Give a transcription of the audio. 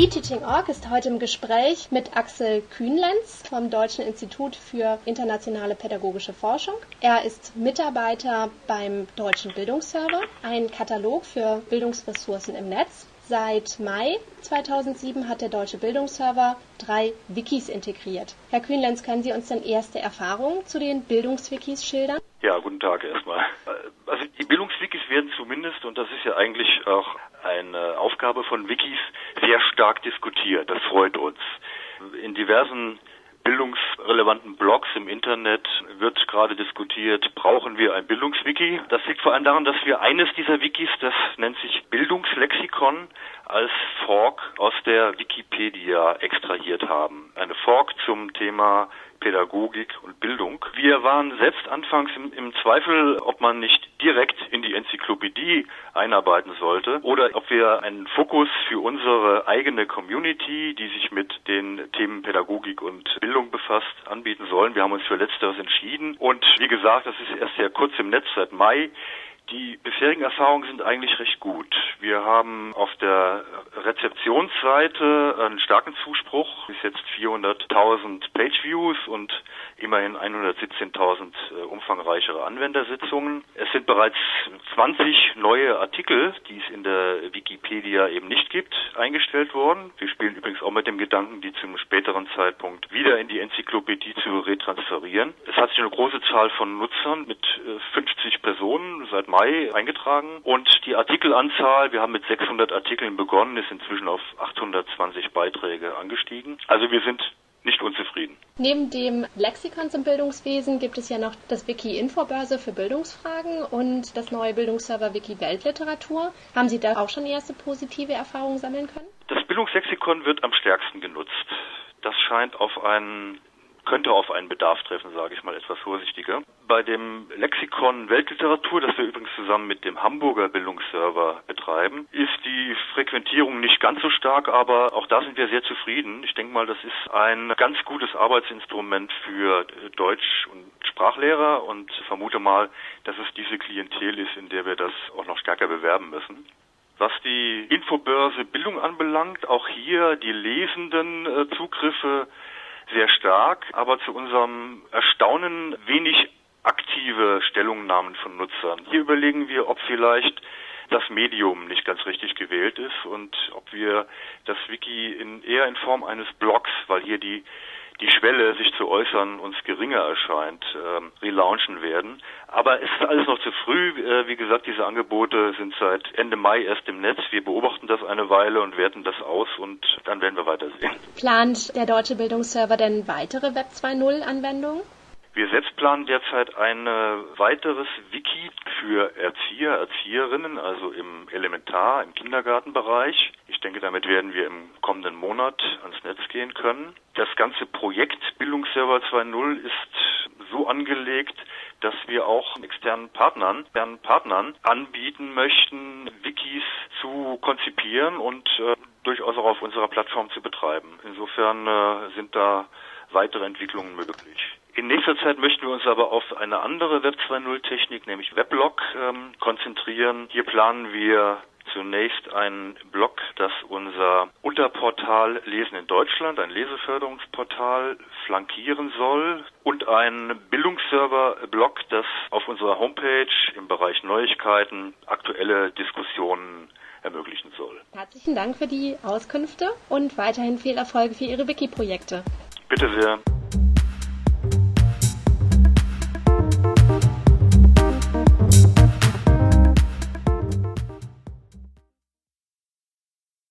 Teaching.org ist heute im Gespräch mit Axel Kühnlenz vom Deutschen Institut für internationale pädagogische Forschung. Er ist Mitarbeiter beim Deutschen Bildungsserver, ein Katalog für Bildungsressourcen im Netz. Seit Mai 2007 hat der Deutsche Bildungsserver drei Wikis integriert. Herr Kühnlenz, können Sie uns denn erste Erfahrungen zu den Bildungswikis schildern? Ja, guten Tag erstmal. Also die Bildungswikis werden zumindest, und das ist ja eigentlich auch eine Aufgabe von Wikis, sehr stark diskutiert. Das freut uns. In diversen bildungsrelevanten Blogs im Internet wird gerade diskutiert, brauchen wir ein Bildungswiki. Das liegt vor allem daran, dass wir eines dieser Wikis, das nennt sich Bildungslexikon, als Fork aus der Wikipedia extrahiert haben. Eine Fork zum Thema Pädagogik und Bildung. Wir waren selbst anfangs im, im, Zweifel, ob man nicht direkt in die Enzyklopädie einarbeiten sollte oder ob wir einen Fokus für unsere eigene Community, die sich mit den Themen Pädagogik und Bildung befasst, anbieten sollen. Wir haben uns für Letzteres entschieden und wie gesagt, das ist erst sehr kurz im Netz seit Mai. Die bisherigen Erfahrungen sind eigentlich recht gut. Wir haben auf der Rezeptionsseite einen starken Zuspruch, bis jetzt 400.000 Pageviews und immerhin 117.000 äh, umfangreichere Anwendersitzungen. Es sind bereits 20 neue Artikel, die es in der Wikipedia eben nicht gibt, eingestellt worden. Wir spielen übrigens auch mit dem Gedanken, die zum späteren Zeitpunkt wieder in die Enzyklopädie zu retransferieren. Es hat sich eine große Zahl von Nutzern mit 50 äh, Personen seit Mai eingetragen und die Artikelanzahl, wir haben mit 600 Artikeln begonnen, ist inzwischen auf 820 Beiträge angestiegen. Also wir sind nicht unzufrieden. Neben dem Lexikon zum Bildungswesen gibt es ja noch das Wiki Infobörse für Bildungsfragen und das neue Bildungsserver Wiki Weltliteratur. Haben Sie da auch schon erste positive Erfahrungen sammeln können? Das Bildungslexikon wird am stärksten genutzt. Das scheint auf einen könnte auf einen Bedarf treffen, sage ich mal etwas vorsichtiger. Bei dem Lexikon Weltliteratur, das wir übrigens zusammen mit dem Hamburger Bildungsserver betreiben, ist die Frequentierung nicht ganz so stark, aber auch da sind wir sehr zufrieden. Ich denke mal, das ist ein ganz gutes Arbeitsinstrument für Deutsch- und Sprachlehrer und vermute mal, dass es diese Klientel ist, in der wir das auch noch stärker bewerben müssen. Was die Infobörse Bildung anbelangt, auch hier die lesenden äh, Zugriffe sehr stark, aber zu unserem Erstaunen wenig aktive Stellungnahmen von Nutzern. Hier überlegen wir, ob vielleicht das Medium nicht ganz richtig gewählt ist und ob wir das Wiki in, eher in Form eines Blogs, weil hier die die Schwelle, sich zu äußern, uns geringer erscheint, ähm, relaunchen werden. Aber es ist alles noch zu früh. Äh, wie gesagt, diese Angebote sind seit Ende Mai erst im Netz. Wir beobachten das eine Weile und werten das aus und dann werden wir weitersehen. Plant der Deutsche Bildungsserver denn weitere Web 2.0 Anwendungen? Wir selbst planen derzeit ein weiteres Wiki für Erzieher, Erzieherinnen, also im Elementar-, im Kindergartenbereich. Ich denke, damit werden wir im kommenden Monat ans Netz gehen können. Das ganze Projekt Bildungsserver 2.0 ist so angelegt, dass wir auch externen Partnern, externen Partnern anbieten möchten, Wikis zu konzipieren und äh, durchaus auch auf unserer Plattform zu betreiben. Insofern äh, sind da weitere Entwicklungen möglich. In nächster Zeit möchten wir uns aber auf eine andere Web 2.0 Technik, nämlich Weblog, ähm, konzentrieren. Hier planen wir zunächst ein Blog, das unser Unterportal Lesen in Deutschland, ein Leseförderungsportal, flankieren soll und ein Bildungsserver-Blog, das auf unserer Homepage im Bereich Neuigkeiten aktuelle Diskussionen ermöglichen soll. Herzlichen Dank für die Auskünfte und weiterhin viel Erfolg für Ihre Wiki-Projekte. Bitte sehr.